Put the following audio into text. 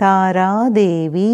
Taradevi